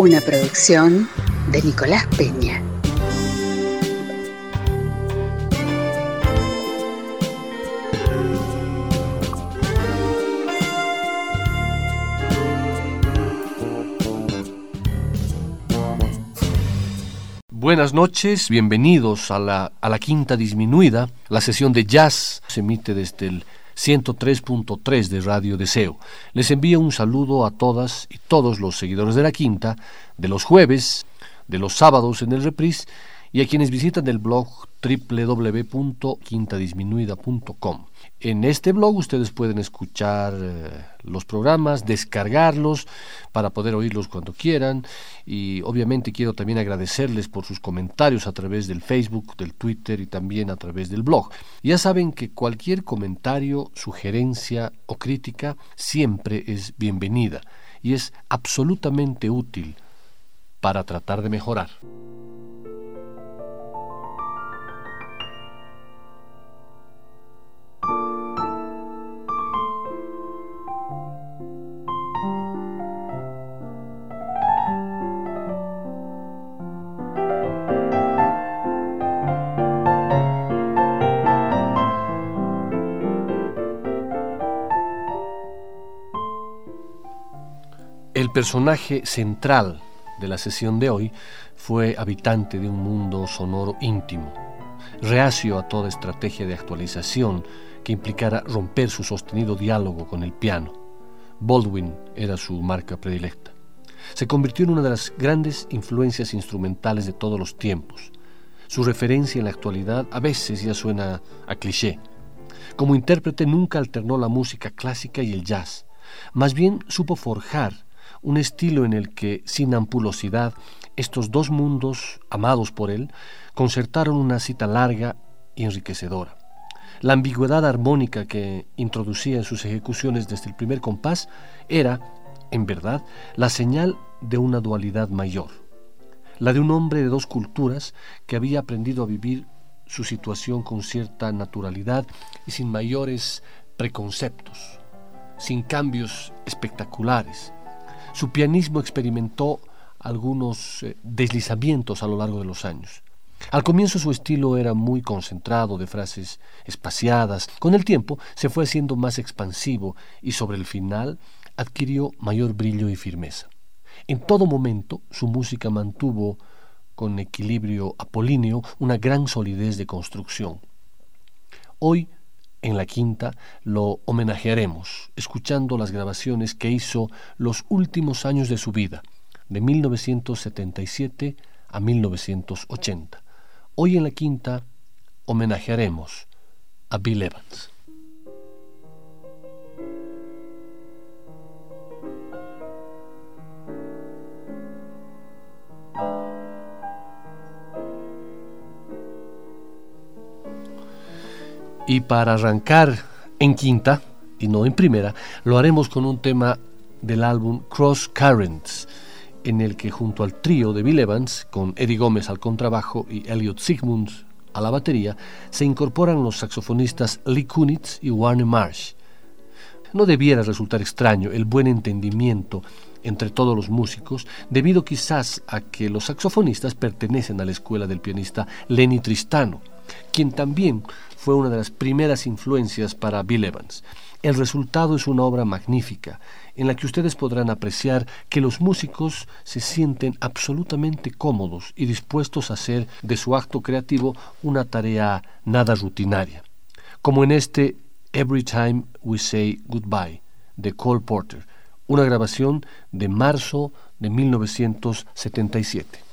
Una producción de Nicolás Peña. Buenas noches, bienvenidos a la, a la quinta disminuida. La sesión de jazz se emite desde el 103.3 de Radio Deseo. Les envío un saludo a todas y todos los seguidores de la quinta, de los jueves, de los sábados en el reprise y a quienes visitan el blog www.quintadisminuida.com. En este blog ustedes pueden escuchar eh, los programas, descargarlos para poder oírlos cuando quieran y obviamente quiero también agradecerles por sus comentarios a través del Facebook, del Twitter y también a través del blog. Ya saben que cualquier comentario, sugerencia o crítica siempre es bienvenida y es absolutamente útil para tratar de mejorar. El personaje central de la sesión de hoy fue habitante de un mundo sonoro íntimo, reacio a toda estrategia de actualización que implicara romper su sostenido diálogo con el piano. Baldwin era su marca predilecta. Se convirtió en una de las grandes influencias instrumentales de todos los tiempos. Su referencia en la actualidad a veces ya suena a cliché. Como intérprete nunca alternó la música clásica y el jazz. Más bien supo forjar un estilo en el que, sin ampulosidad, estos dos mundos, amados por él, concertaron una cita larga y enriquecedora. La ambigüedad armónica que introducía en sus ejecuciones desde el primer compás era, en verdad, la señal de una dualidad mayor, la de un hombre de dos culturas que había aprendido a vivir su situación con cierta naturalidad y sin mayores preconceptos, sin cambios espectaculares, su pianismo experimentó algunos eh, deslizamientos a lo largo de los años. Al comienzo su estilo era muy concentrado, de frases espaciadas. Con el tiempo se fue haciendo más expansivo y sobre el final adquirió mayor brillo y firmeza. En todo momento su música mantuvo, con equilibrio apolíneo, una gran solidez de construcción. Hoy en la quinta lo homenajearemos escuchando las grabaciones que hizo los últimos años de su vida, de 1977 a 1980. Hoy en la quinta homenajearemos a Bill Evans. Y para arrancar en quinta, y no en primera, lo haremos con un tema del álbum Cross Currents, en el que junto al trío de Bill Evans, con Eddie Gómez al contrabajo y Elliot Sigmunds a la batería, se incorporan los saxofonistas Lee Kunitz y Warner Marsh. No debiera resultar extraño el buen entendimiento entre todos los músicos, debido quizás a que los saxofonistas pertenecen a la escuela del pianista Lenny Tristano, quien también fue una de las primeras influencias para Bill Evans. El resultado es una obra magnífica, en la que ustedes podrán apreciar que los músicos se sienten absolutamente cómodos y dispuestos a hacer de su acto creativo una tarea nada rutinaria, como en este Every Time We Say Goodbye de Cole Porter, una grabación de marzo de 1977.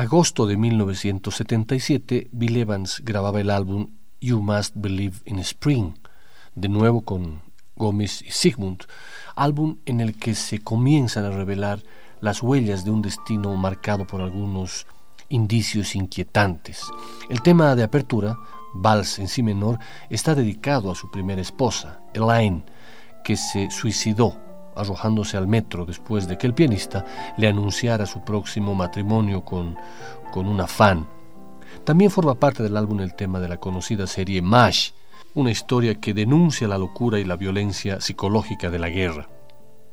Agosto de 1977, Bill Evans grababa el álbum You Must Believe in Spring, de nuevo con Gómez y Sigmund, álbum en el que se comienzan a revelar las huellas de un destino marcado por algunos indicios inquietantes. El tema de apertura, Vals en si menor, está dedicado a su primera esposa, Elaine, que se suicidó arrojándose al metro después de que el pianista le anunciara su próximo matrimonio con, con una fan. También forma parte del álbum el tema de la conocida serie MASH, una historia que denuncia la locura y la violencia psicológica de la guerra.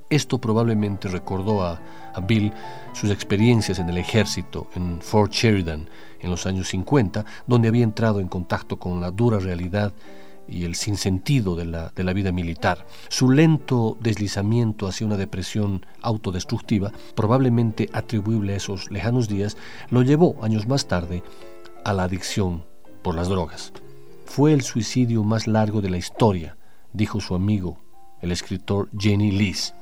Esto probablemente recordó a, a, Bill sus experiencias en el ejército en Fort Sheridan en los años 50, donde había entrado en contacto con la dura realidad y el sinsentido de la, de la vida militar. Su lento deslizamiento hacia una depresión autodestructiva, probablemente atribuible a esos lejanos días, lo llevó años más tarde a la adicción por las drogas. Fue el suicidio más largo de la historia, dijo su amigo, el escritor Jenny Lees.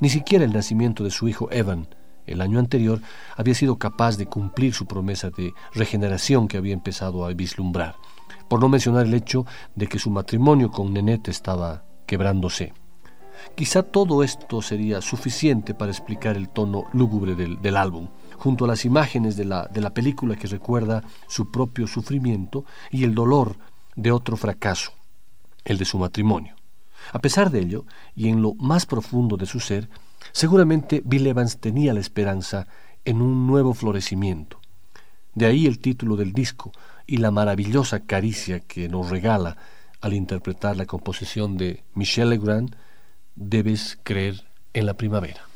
Ni siquiera el nacimiento de su hijo Evan, el año anterior, había sido capaz de cumplir su promesa de regeneración que había empezado a vislumbrar por no mencionar el hecho de que su matrimonio con Nenette estaba quebrándose. Quizá todo esto sería suficiente para explicar el tono lúgubre del, álbum, junto a las imágenes de la, de la película que recuerda su propio sufrimiento y el dolor de otro fracaso, el de su matrimonio. A pesar de ello, y en lo más profundo de su ser, seguramente Bill Evans tenía la esperanza en un nuevo florecimiento. De ahí el título del disco, y la maravillosa caricia que nos regala al interpretar la composición de Michel Legrand, debes creer en la primavera.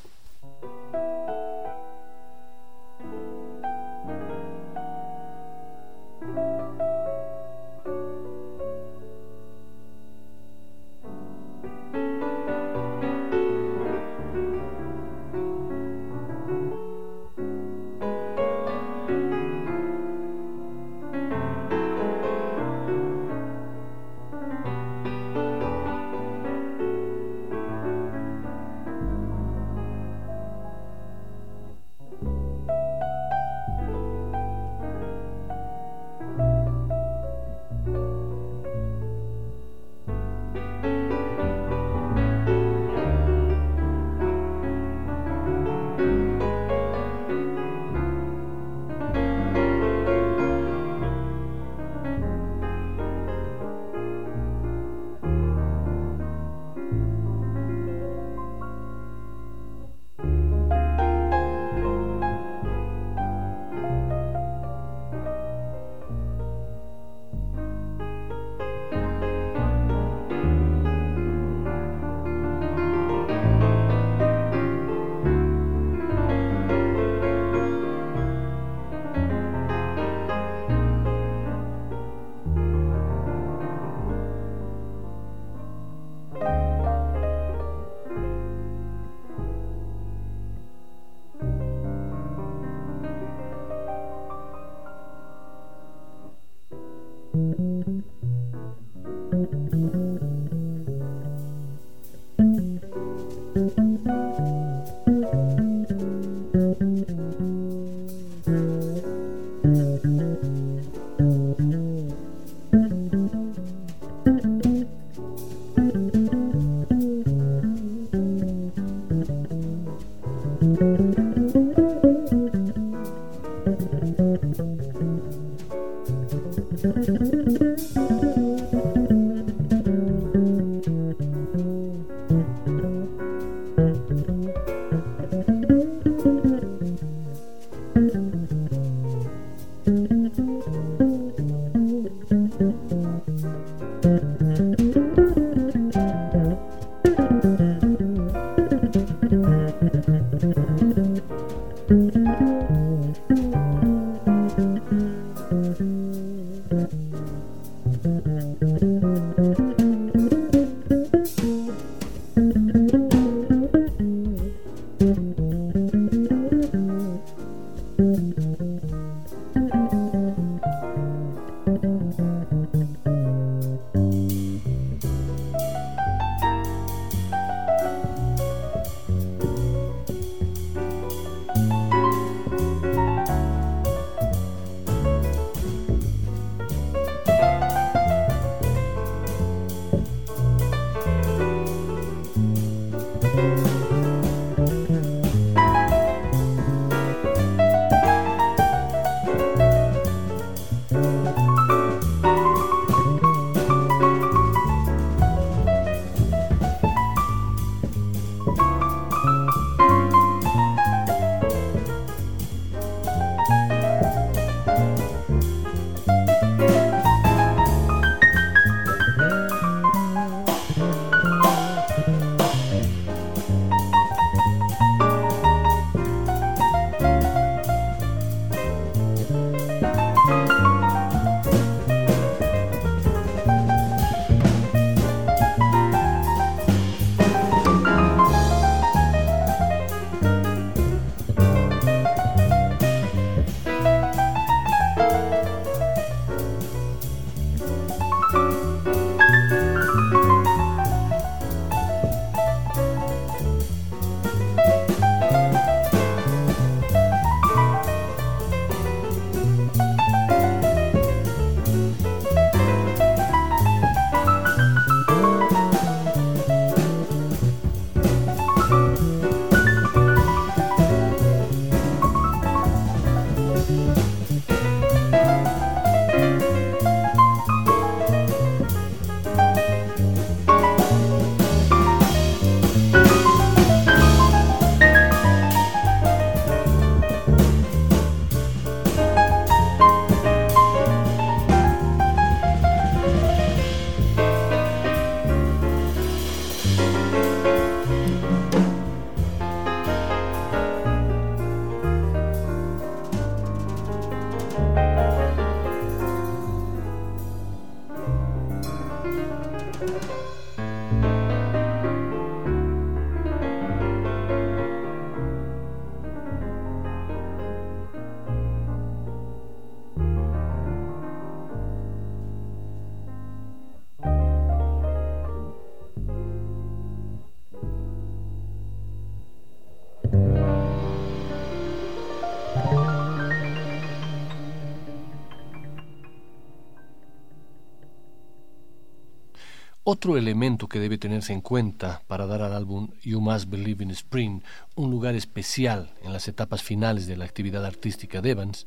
Otro elemento que debe tenerse en cuenta para dar al álbum You Must Believe in Spring un lugar especial en las etapas finales de la actividad artística de Evans,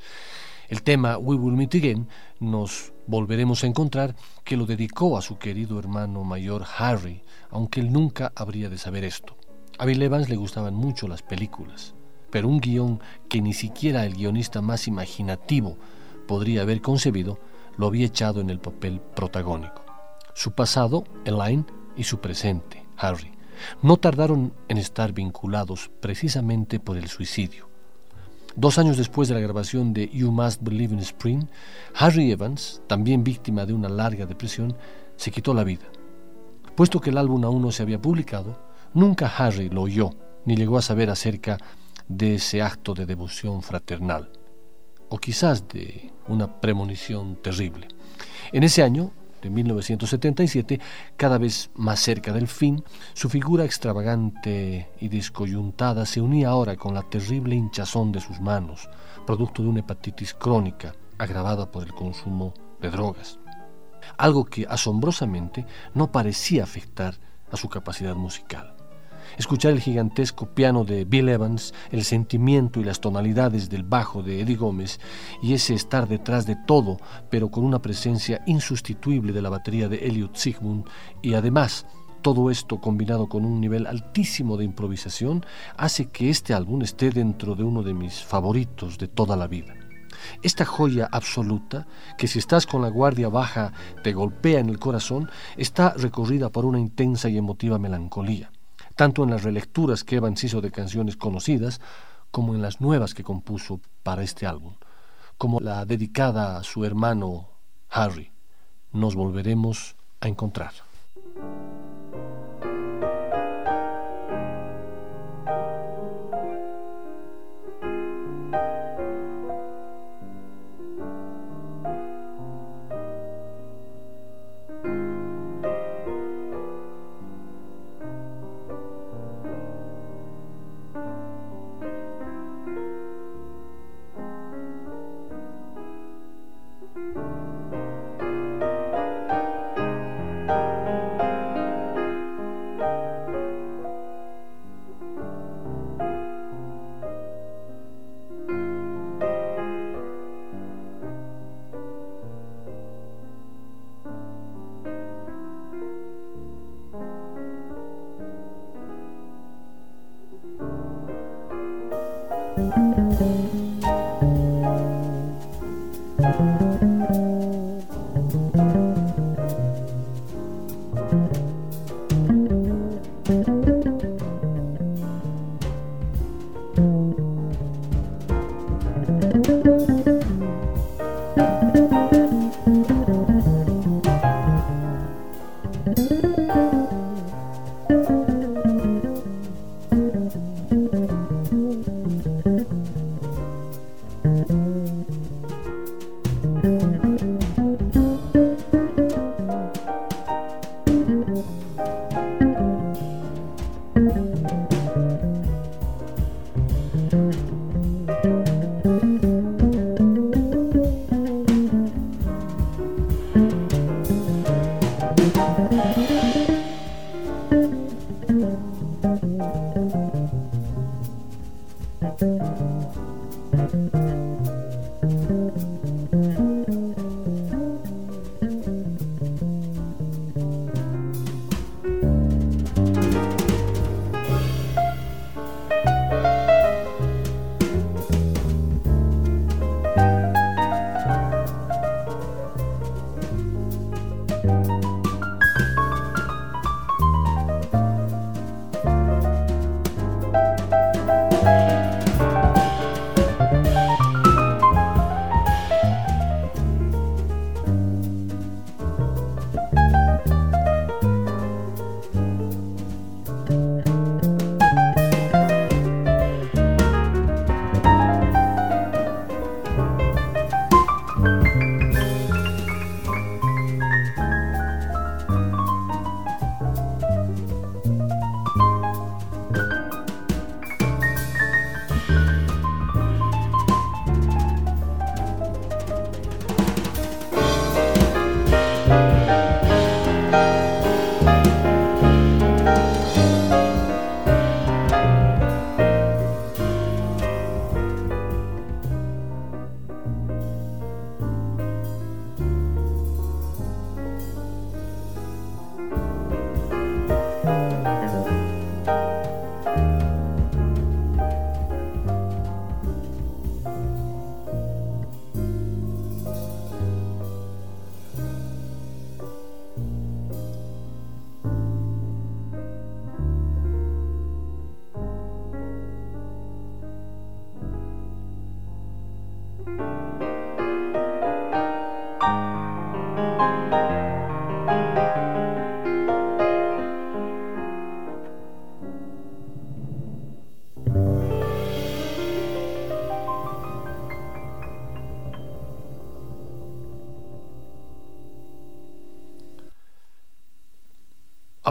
el tema We Will Meet Again nos volveremos a encontrar que lo dedicó a su querido hermano mayor Harry, aunque él nunca habría de saber esto. A Bill Evans le gustaban mucho las películas, pero un guion que ni siquiera el guionista más imaginativo podría haber concebido lo había echado en el papel protagónico su pasado, Elaine, y su presente, Harry, no tardaron en estar vinculados precisamente por el suicidio. Dos años después de la grabación de You Must Believe in Spring, Harry Evans, también víctima de una larga depresión, se quitó la vida. Puesto que el álbum aún no se había publicado, nunca Harry lo oyó ni llegó a saber acerca de ese acto de devoción fraternal, o quizás de una premonición terrible. En ese año, de 1977, cada vez más cerca del fin, su figura extravagante y descoyuntada se unía ahora con la terrible hinchazón de sus manos, producto de una hepatitis crónica agravada por el consumo de drogas. Algo que asombrosamente no parecía afectar a su capacidad musical. Escuchar el gigantesco piano de Bill Evans, el sentimiento y las tonalidades del bajo de Eddie Gómez y ese estar detrás de todo, pero con una presencia insustituible de la batería de Elliot Sigmund y además todo esto combinado con un nivel altísimo de improvisación hace que este álbum esté dentro de uno de mis favoritos de toda la vida. Esta joya absoluta, que si estás con la guardia baja te golpea en el corazón, está recorrida por una intensa y emotiva melancolía tanto en las relecturas que Evans hizo de canciones conocidas, como en las nuevas que compuso para este álbum, como la dedicada a su hermano Harry. Nos volveremos a encontrar.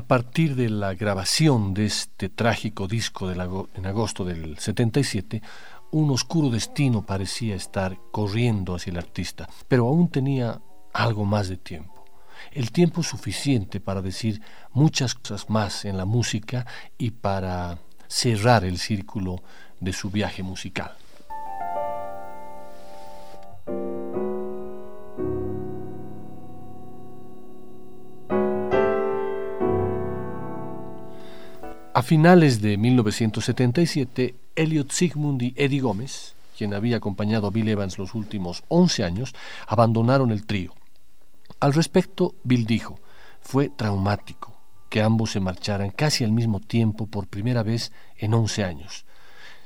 Partir de la grabación de este trágico disco en agosto del 77, un oscuro destino parecía estar corriendo hacia el artista, pero aún tenía algo más de tiempo. El tiempo suficiente para decir muchas cosas más en la música y para cerrar el círculo de su viaje musical. A finales de 1977, Elliot Sigmund y Eddie Gómez, quien había acompañado a Bill Evans los últimos 11 años, abandonaron el trío. Al respecto, Bill dijo, fue traumático que ambos se marcharan casi al mismo tiempo por primera vez en 11 años.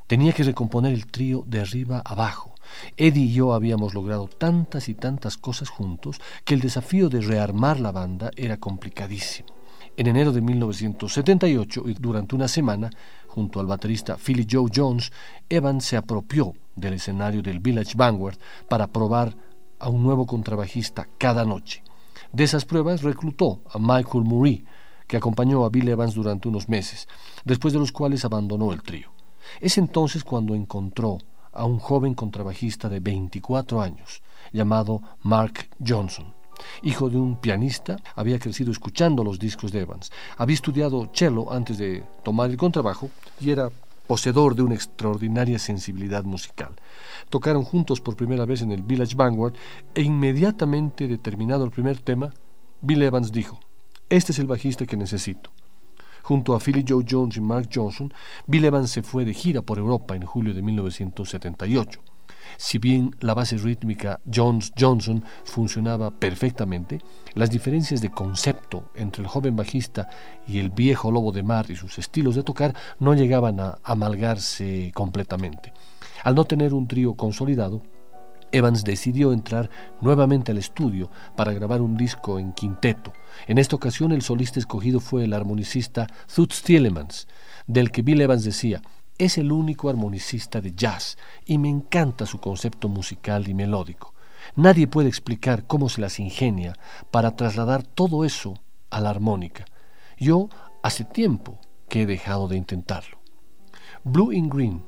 Tenía que recomponer el trío de arriba abajo. Eddie y yo habíamos logrado tantas y tantas cosas juntos que el desafío de rearmar la banda era complicadísimo. En enero de 1978, y durante una semana, junto al baterista Philly Joe Jones, Evans se apropió del escenario del Village Vanguard para probar a un nuevo contrabajista cada noche. De esas pruebas reclutó a Michael Murray, que acompañó a Bill Evans durante unos meses, después de los cuales abandonó el trío. Es entonces cuando encontró a un joven contrabajista de 24 años, llamado Mark Johnson. Hijo de un pianista, había crecido escuchando los discos de Evans. Había estudiado cello antes de tomar el contrabajo y era poseedor de una extraordinaria sensibilidad musical. Tocaron juntos por primera vez en el Village Vanguard e inmediatamente determinado el primer tema, Bill Evans dijo, este es el bajista que necesito. Junto a Philly Joe Jones y Mark Johnson, Bill Evans se fue de gira por Europa en julio de 1978. Si bien la base rítmica Jones Johnson funcionaba perfectamente, las diferencias de concepto entre el joven bajista y el viejo lobo de mar y sus estilos de tocar no llegaban a amalgarse completamente. Al no tener un trío consolidado, Evans decidió entrar nuevamente al estudio para grabar un disco en quinteto. En esta ocasión el solista escogido fue el armonicista Toots Tielemans, del que Bill Evans decía, es el único armonicista de jazz y me encanta su concepto musical y melódico. Nadie puede explicar cómo se las ingenia para trasladar todo eso a la armónica. Yo hace tiempo que he dejado de intentarlo. Blue in Green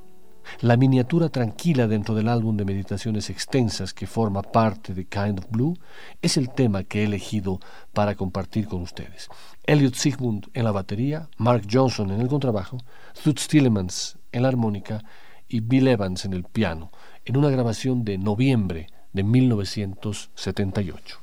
la miniatura tranquila dentro del álbum de meditaciones extensas que forma parte de Kind of Blue es el tema que he elegido para compartir con ustedes. Elliot Sigmund en la batería, Mark Johnson en el contrabajo, Toots Tillemans en la armónica y Bill Evans en el piano, en una grabación de noviembre de 1978.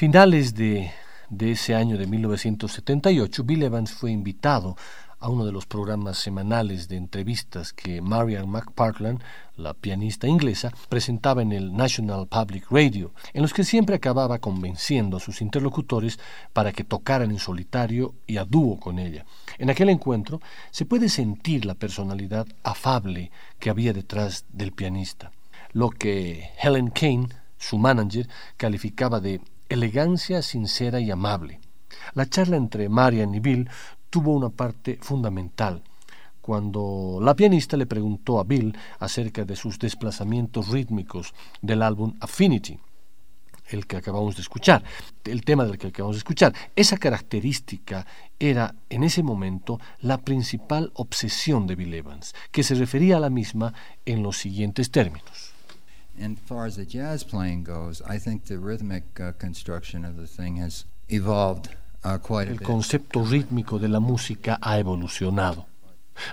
Finales de, ese año de 1978, Bill Evans fue invitado a uno de los programas semanales de entrevistas que Marian McPartland, la pianista inglesa, presentaba en el National Public Radio, en los que siempre acababa convenciendo a sus interlocutores para que tocaran en solitario y a dúo con ella. En aquel encuentro se puede sentir la personalidad afable que había detrás del pianista, lo que Helen Kane, su manager, calificaba de elegancia sincera y amable. La charla entre Marian y Bill tuvo una parte fundamental. Cuando la pianista le preguntó a Bill acerca de sus desplazamientos rítmicos del álbum Affinity, el que acabamos de escuchar, el tema del que acabamos de escuchar. Esa característica era en ese momento la principal obsesión de Bill Evans, que se refería a la misma en los siguientes términos. And as far as the jazz playing goes, I think the rhythmic uh, construction of the thing has evolved uh, quite a El concepto rítmico de la música ha evolucionado.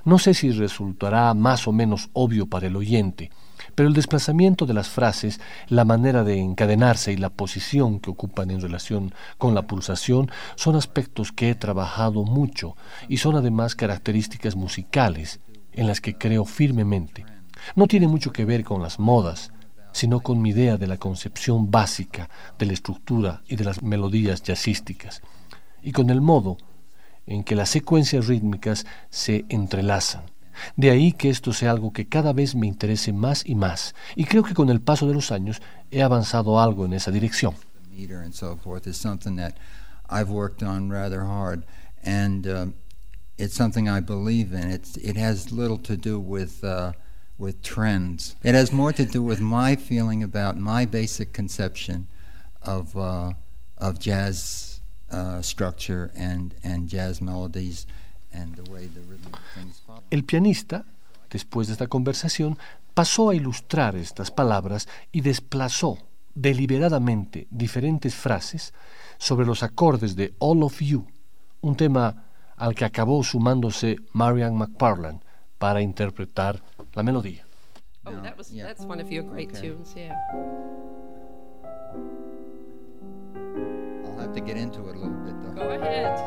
No sé si resultará más o menos obvio para el oyente, pero el desplazamiento de las frases, la manera de encadenarse y la posición que ocupan en relación con la pulsación son aspectos que he trabajado mucho y son además características musicales en las que creo firmemente. No tiene mucho que ver con las modas, sino con mi idea de la concepción básica de la estructura y de las melodías jazzísticas, y con el modo en que las secuencias rítmicas se entrelazan. De ahí que esto sea algo que cada vez me interese más y más, y creo que con el paso de los años he avanzado algo en esa dirección. it's something I believe in. It's, it has little to do with uh, with trends. It has more to do with my feeling about my basic conception of, uh, of jazz uh, structure and, and jazz melodies and the way the rhythm things follow. El pianista, después de esta conversación, pasó a ilustrar estas palabras y desplazó deliberadamente diferentes frases sobre los acordes de All of You, un tema al que acabó sumándose Marian McParland para interpretar la melodía. Oh, that was yeah. that's one of your great okay. tunes, yeah. I'll have to get into it a little bit though. Go ahead.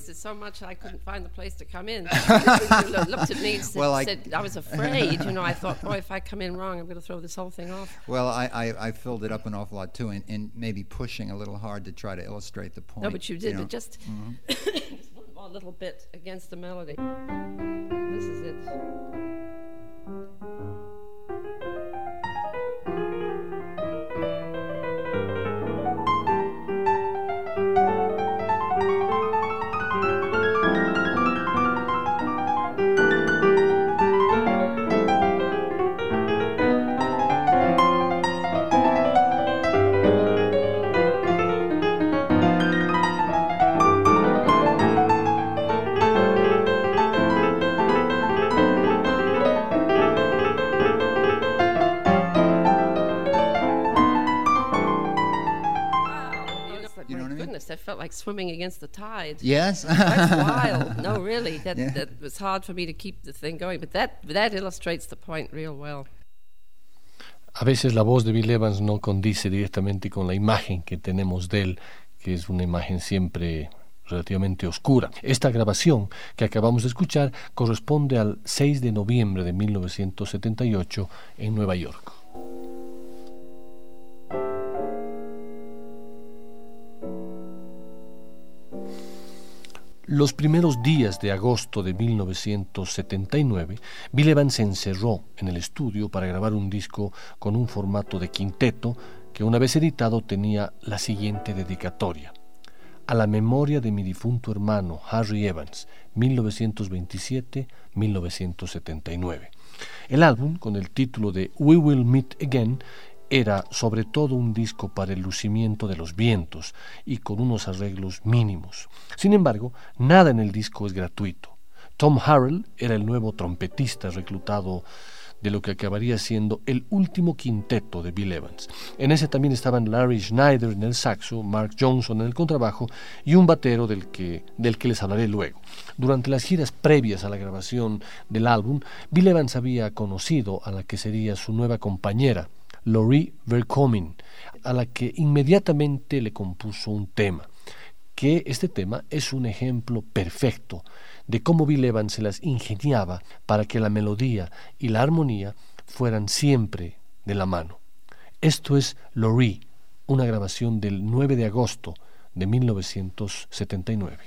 Wasted so much I couldn't find the place to come in. looked at me and said, well, I, said, I was afraid. You know, I thought, boy, if I come in wrong, I'm going to throw this whole thing off. Well, I, I, I filled it up an awful lot too, and, and, maybe pushing a little hard to try to illustrate the point. No, but you did. You know? But just mm-hmm. one little bit against the melody. This is it. Swimming against the tide. Yes. That's wild. No, really. That, yeah. that was hard for me to keep the thing going. But that, that illustrates the point real well. A veces la voz de Bill Evans no condice directamente con la imagen que tenemos de él, que es una imagen siempre relativamente oscura. Esta grabación que acabamos de escuchar corresponde al 6 de noviembre de 1978 en Nueva York. Los primeros días de agosto de 1979, Bill Evans se encerró en el estudio para grabar un disco con un formato de quinteto que una vez editado tenía la siguiente dedicatoria. A la memoria de mi difunto hermano Harry Evans, 1927-1979. El álbum, con el título de We Will Meet Again, era sobre todo un disco para el lucimiento de los vientos y con unos arreglos mínimos. Sin embargo, nada en el disco es gratuito. Tom Harrell era el nuevo trompetista reclutado de lo que acabaría siendo el último quinteto de Bill Evans. En ese también estaban Larry Schneider en el saxo, Mark Johnson en el contrabajo y un batero del que, del que les hablaré luego. Durante las giras previas a la grabación del álbum, Bill Evans había conocido a la que sería su nueva compañera, Laurie Vercomin, a la que inmediatamente le compuso un tema, que este tema es un ejemplo perfecto de cómo Bill Evans se las ingeniaba para que la melodía y la armonía fueran siempre de la mano. Esto es Laurie, una grabación del 9 de agosto de 1979.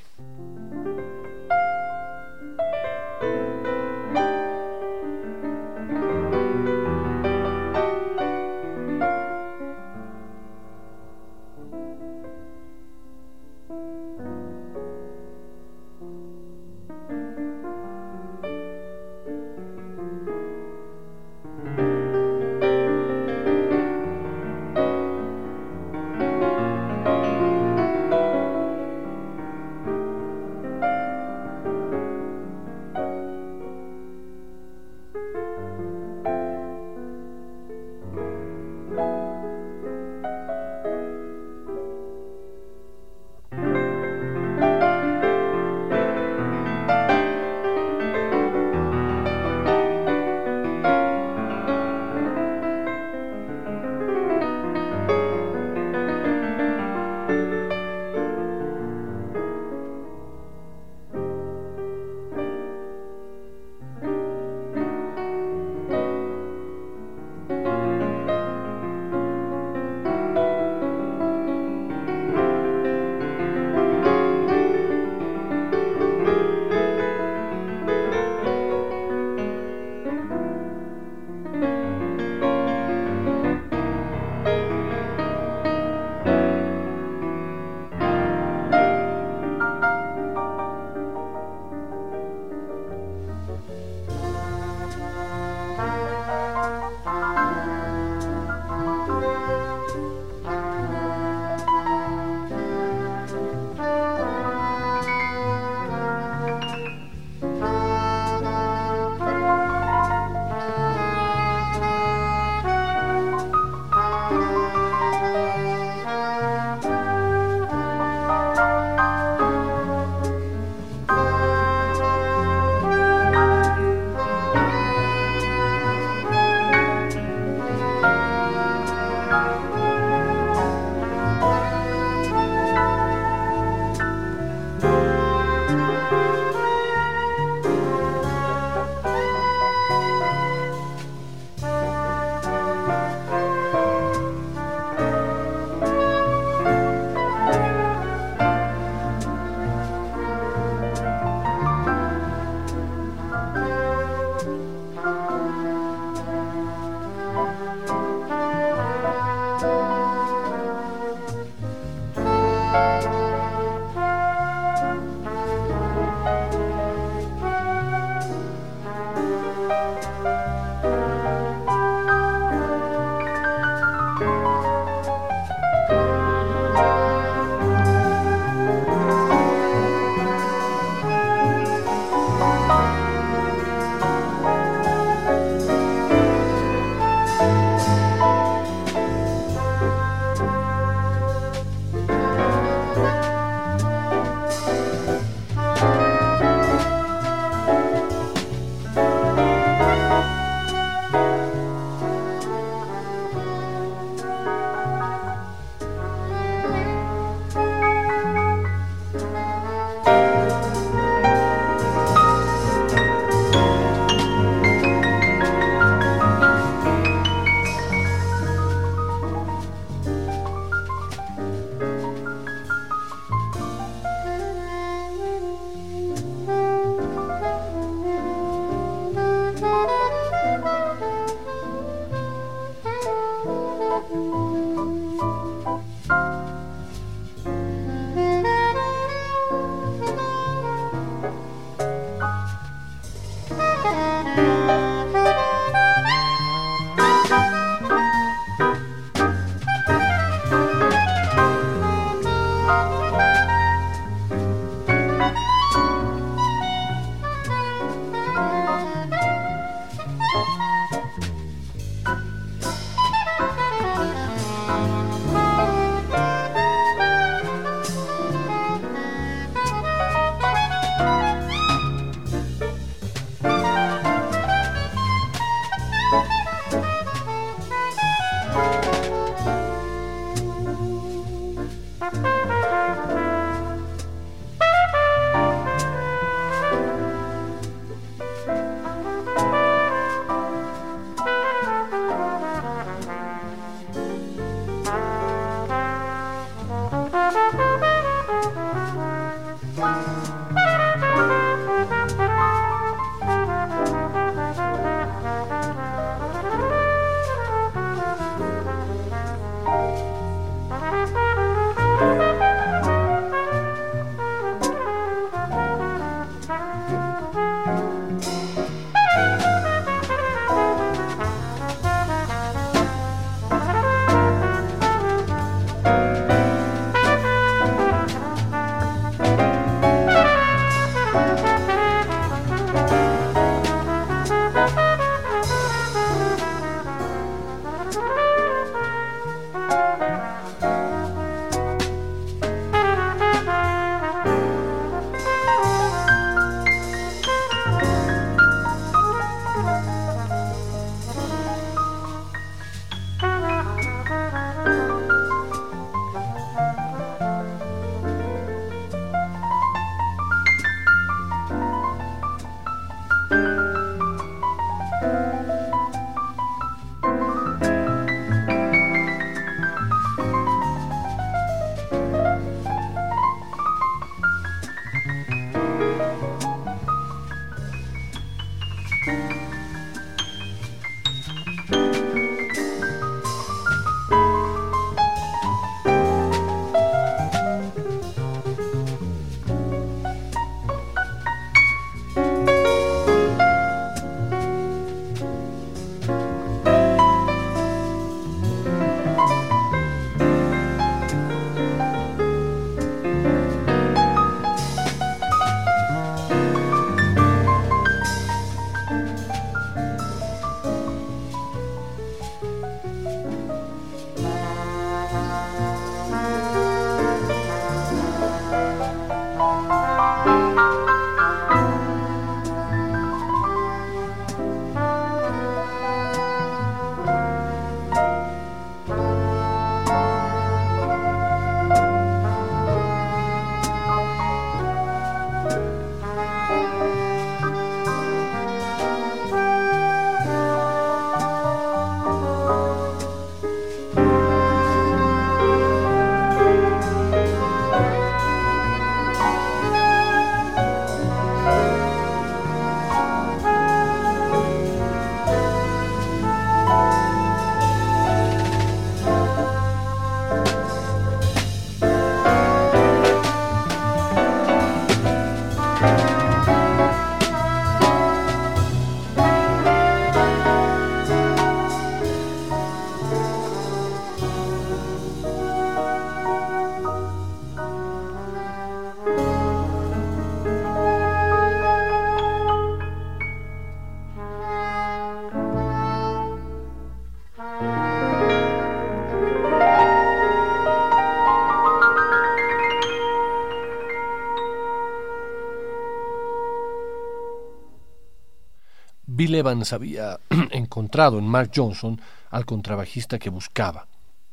Bill Evans había encontrado en Mark Johnson al contrabajista que buscaba,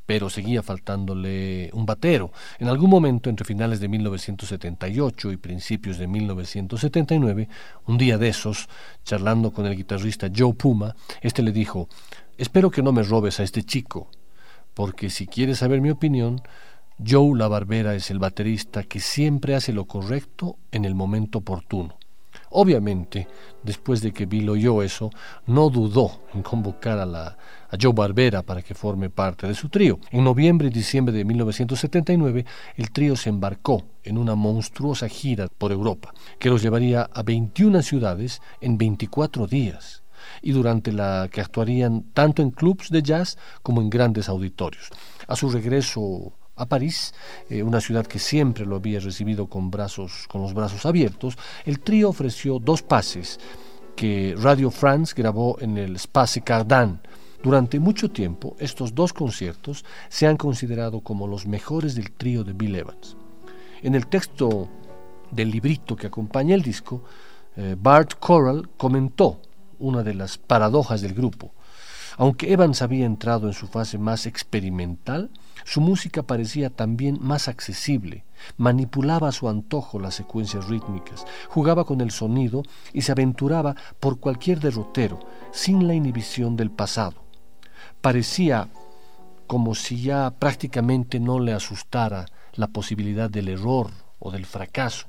pero seguía faltándole un batero. En algún momento, entre finales de 1978 y principios de 1979, un día de esos, charlando con el guitarrista Joe Puma, este le dijo, espero que no me robes a este chico, porque si quieres saber mi opinión, Joe La Barbera es el baterista que siempre hace lo correcto en el momento oportuno. Obviamente, después de que Bill oyó eso, no dudó en convocar a, la, a Joe Barbera para que forme parte de su trío. En noviembre y diciembre de 1979, el trío se embarcó en una monstruosa gira por Europa, que los llevaría a 21 ciudades en 24 días y durante la que actuarían tanto en clubs de jazz como en grandes auditorios. A su regreso a París, eh, una ciudad que siempre lo había recibido con, brazos, con los brazos abiertos, el trío ofreció dos pases que Radio France grabó en el Space Cardin. Durante mucho tiempo, estos dos conciertos se han considerado como los mejores del trío de Bill Evans. En el texto del librito que acompaña el disco, eh, Bart Corral comentó una de las paradojas del grupo. Aunque Evans había entrado en su fase más experimental, su música parecía también más accesible, manipulaba a su antojo las secuencias rítmicas, jugaba con el sonido y se aventuraba por cualquier derrotero, sin la inhibición del pasado. Parecía como si ya prácticamente no le asustara la posibilidad del error o del fracaso,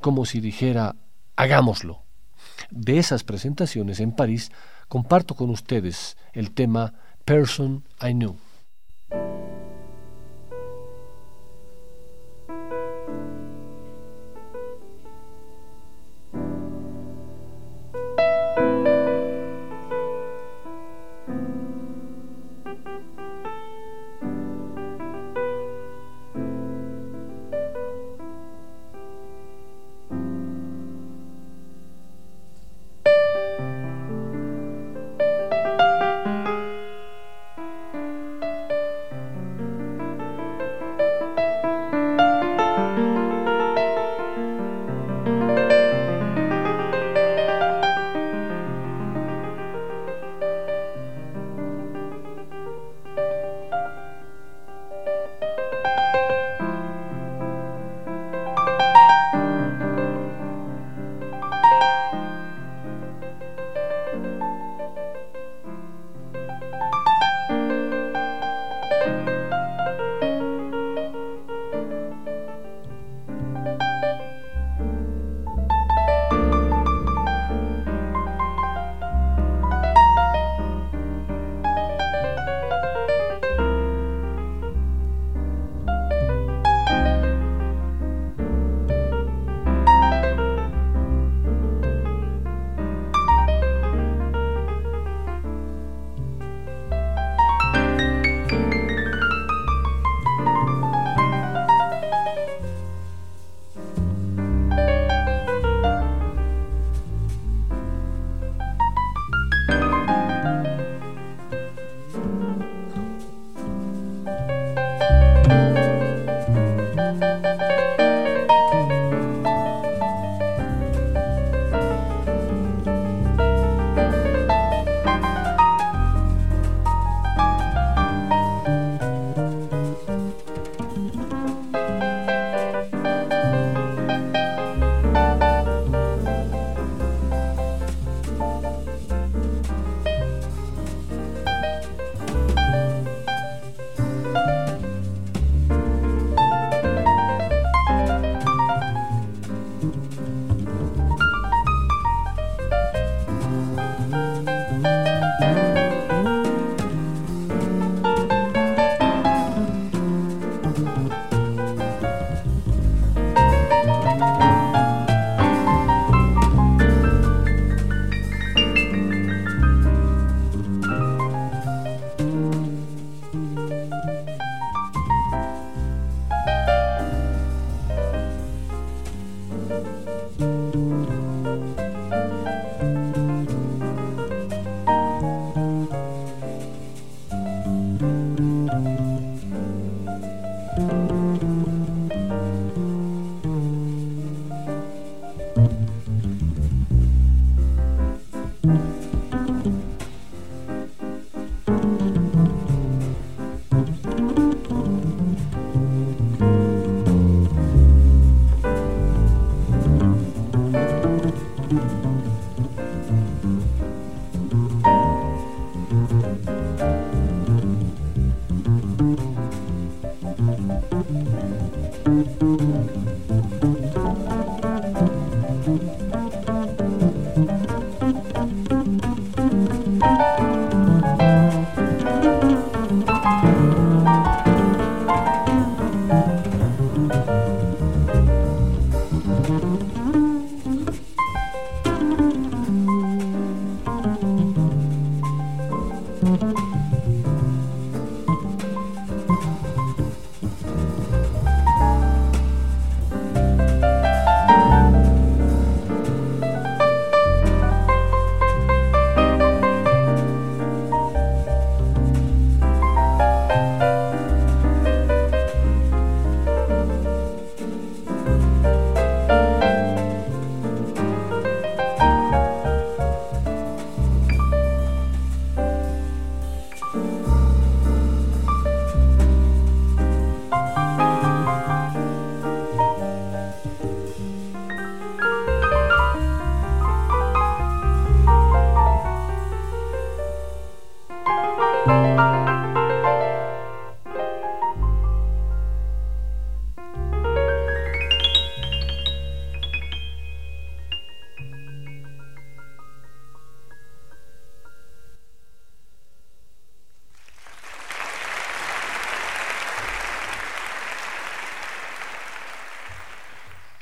como si dijera, hagámoslo. De esas presentaciones en París comparto con ustedes el tema Person I Knew. Thank you.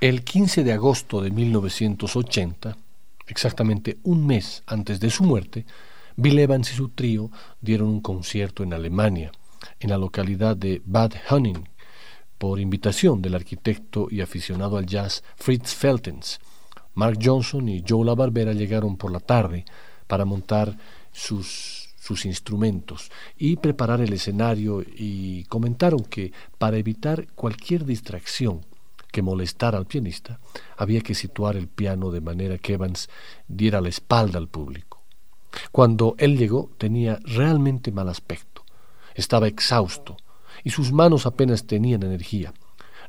El 15 de agosto de 1980, exactamente un mes antes de su muerte, Bill Evans y su trío dieron un concierto en Alemania, en la localidad de Bad Hunning, por invitación del arquitecto y aficionado al jazz Fritz Feltens. Mark Johnson y Joe La Barbera llegaron por la tarde para montar sus, sus instrumentos y preparar el escenario y comentaron que para evitar cualquier distracción que molestara al pianista, había que situar el piano de manera que Evans diera la espalda al público. Cuando él llegó tenía realmente mal aspecto, estaba exhausto y sus manos apenas tenían energía.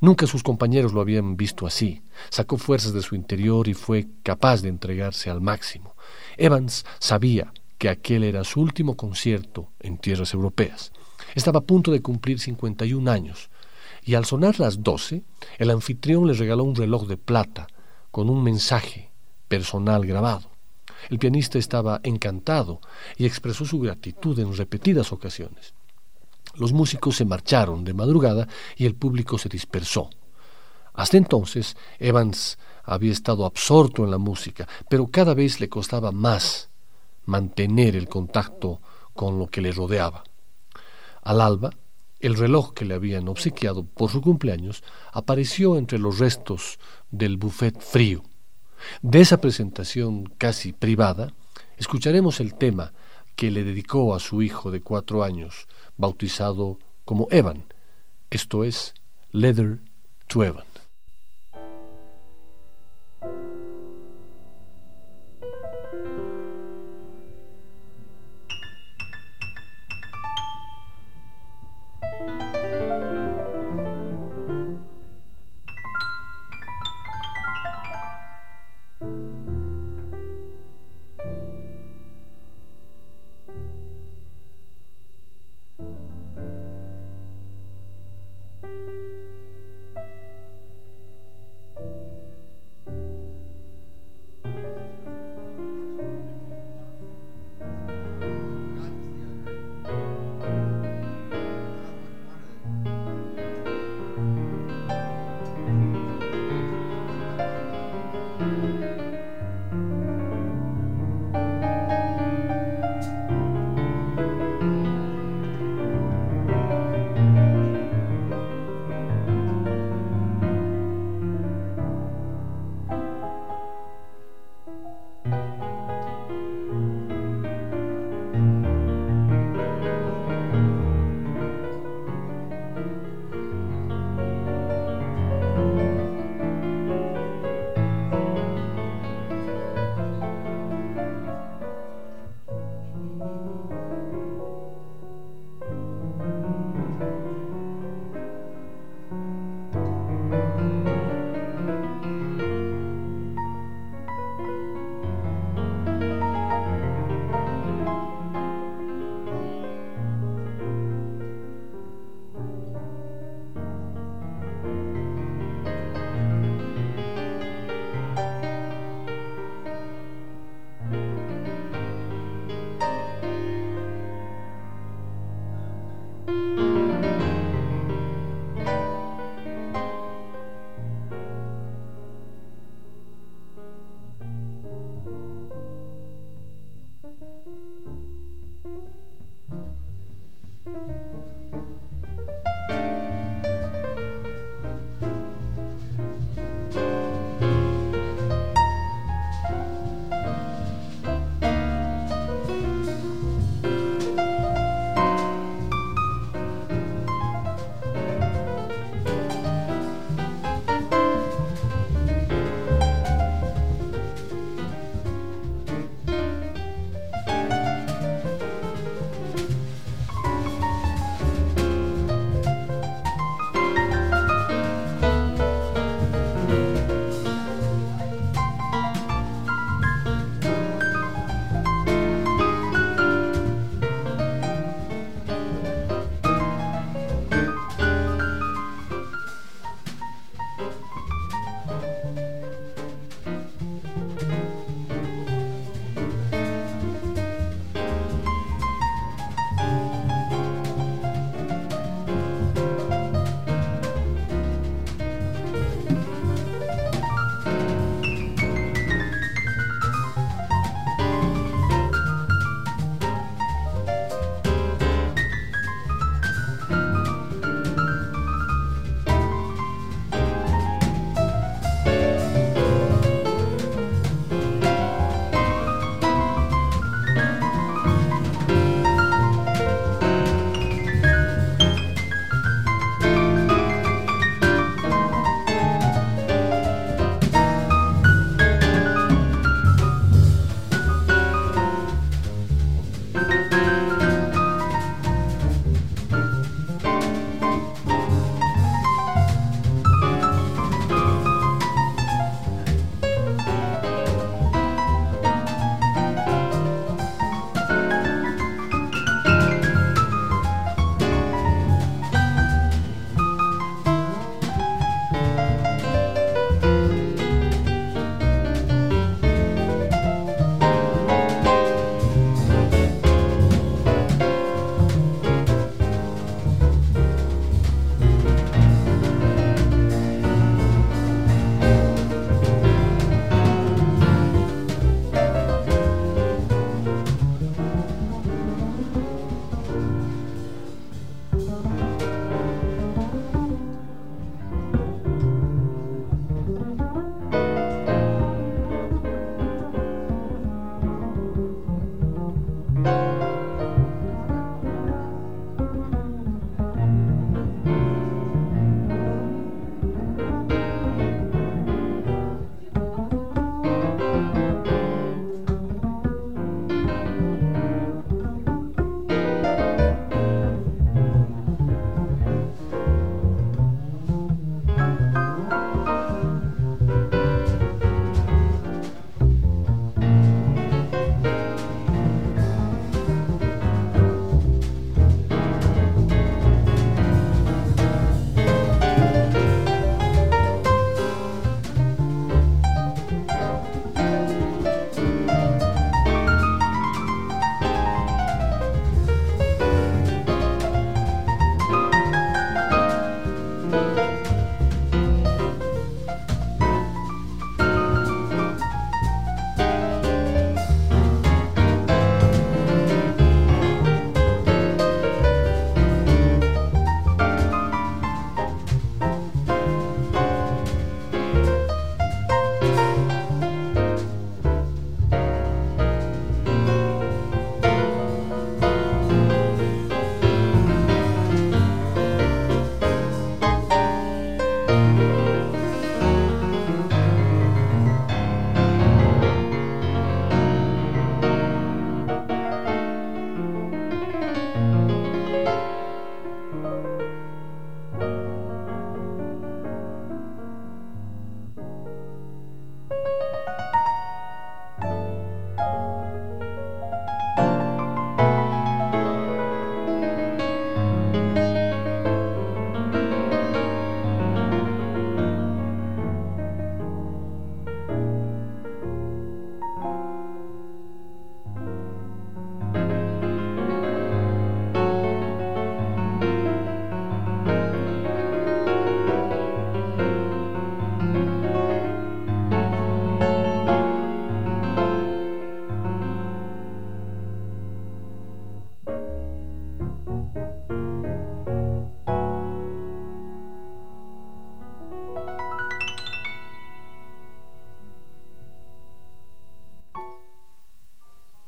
Nunca sus compañeros lo habían visto así. Sacó fuerzas de su interior y fue capaz de entregarse al máximo. Evans sabía que aquel era su último concierto en tierras europeas. Estaba a punto de cumplir 51 años y al sonar las doce, el anfitrión le regaló un reloj de plata con un mensaje personal grabado. El pianista estaba encantado y expresó su gratitud en repetidas ocasiones. Los músicos se marcharon de madrugada y el público se dispersó. Hasta entonces, Evans había estado absorto en la música, pero cada vez le costaba más mantener el contacto con lo que le rodeaba. Al alba, el reloj que le habían obsequiado por su cumpleaños apareció entre los restos del buffet frío. De esa presentación casi privada, escucharemos el tema que le dedicó a su hijo de cuatro años, bautizado como Evan, esto es Leather to Evan.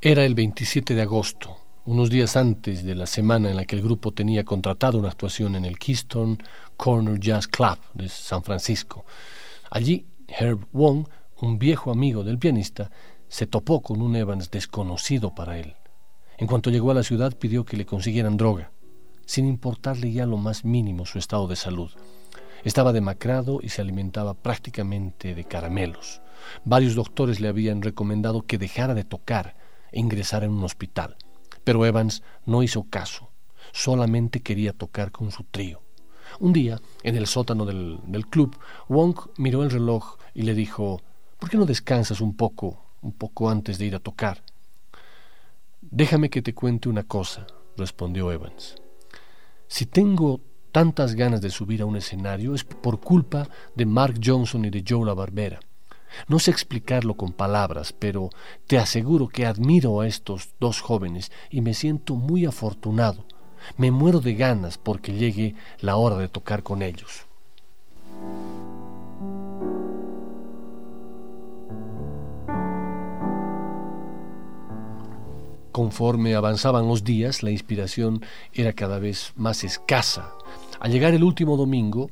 Era el 27 de agosto, unos días antes de la semana en la que el grupo tenía contratado una actuación en el Keystone Corner Jazz Club de San Francisco. Allí, Herb Wong, un viejo amigo del pianista, se topó con un Evans desconocido para él. En cuanto llegó a la ciudad pidió que le consiguieran droga, sin importarle ya lo más mínimo su estado de salud. Estaba demacrado y se alimentaba prácticamente de caramelos. Varios doctores le habían recomendado que dejara de tocar e ingresara en un hospital. Pero Evans no hizo caso, solamente quería tocar con su trío. Un día, en el sótano del, del club, Wong miró el reloj y le dijo, ¿por qué no descansas un poco, un poco antes de ir a tocar? Déjame que te cuente una cosa, respondió Evans. Si tengo tantas ganas de subir a un escenario es por culpa de Mark Johnson y de Joe La Barbera. No sé explicarlo con palabras, pero te aseguro que admiro a estos dos jóvenes y me siento muy afortunado. Me muero de ganas porque llegue la hora de tocar con ellos. Conforme avanzaban los días, la inspiración era cada vez más escasa. Al llegar el último domingo,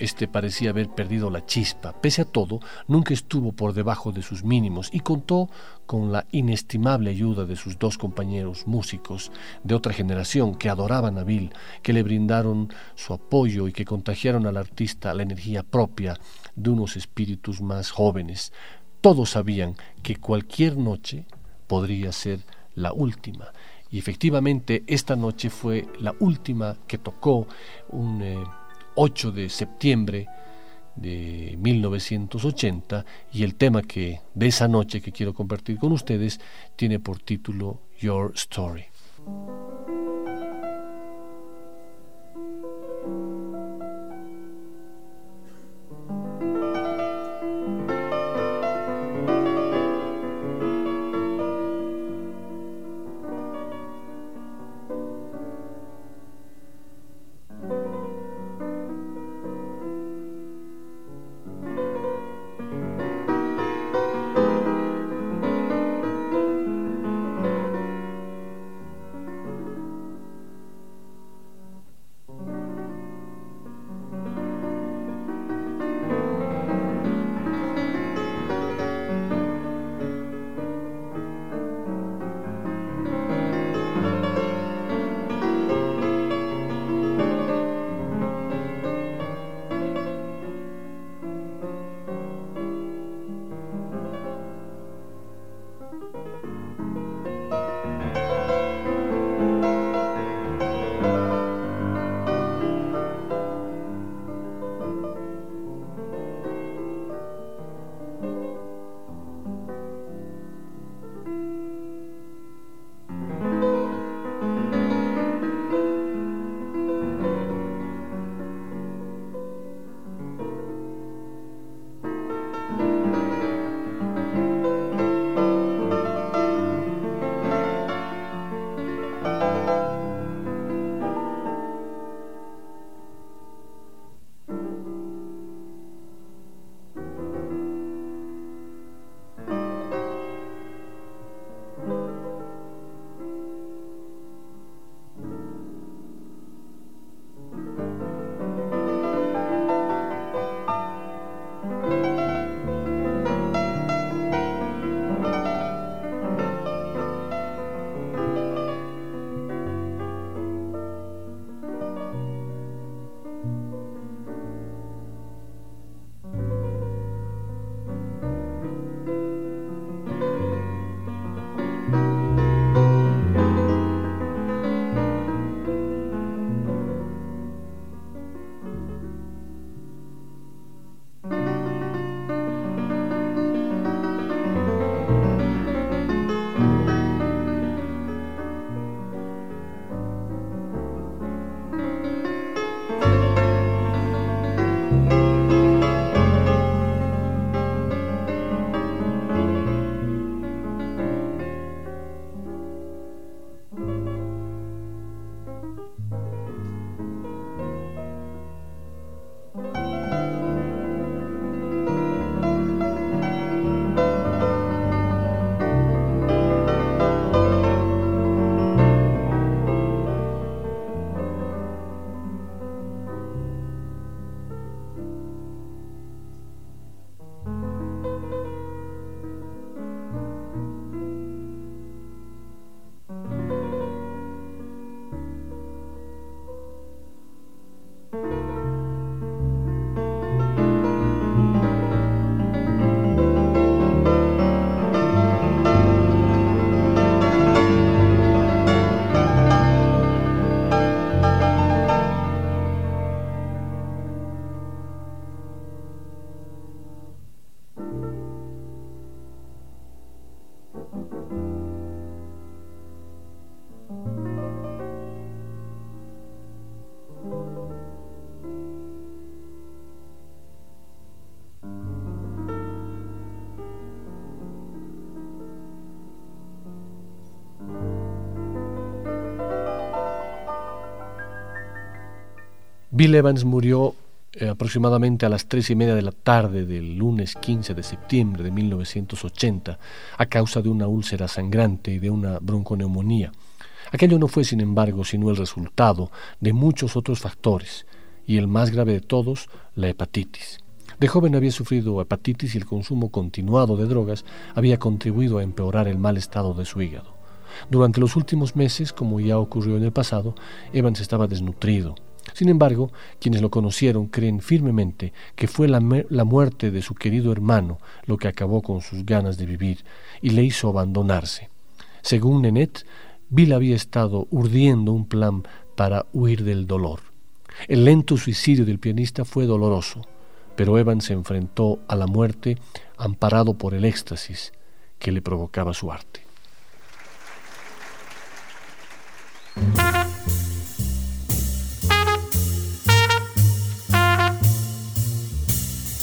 este parecía haber perdido la chispa. Pese a todo, nunca estuvo por debajo de sus mínimos y contó con la inestimable ayuda de sus dos compañeros músicos de otra generación que adoraban a Bill, que le brindaron su apoyo y que contagiaron al artista la energía propia de unos espíritus más jóvenes. Todos sabían que cualquier noche podría ser la última. Y efectivamente esta noche fue la última que tocó un... Eh, 8 de septiembre de 1980 y el tema que de esa noche que quiero compartir con ustedes tiene por título Your Story. Bill Evans murió eh, aproximadamente a las tres y media de la tarde del lunes 15 de septiembre de 1980 a causa de una úlcera sangrante y de una bronconeumonía. Aquello no fue, sin embargo, sino el resultado de muchos otros factores, y el más grave de todos, la hepatitis. De joven había sufrido hepatitis y el consumo continuado de drogas había contribuido a empeorar el mal estado de su hígado. Durante los últimos meses, como ya ocurrió en el pasado, Evans estaba desnutrido. Sin embargo, quienes lo conocieron creen firmemente que fue la, muerte de su querido hermano lo que acabó con sus ganas de vivir y le hizo abandonarse. Según Nenet, Bill había estado urdiendo un plan para huir del dolor. El lento suicidio del pianista fue doloroso, pero Evans se enfrentó a la muerte amparado por el éxtasis que le provocaba su arte.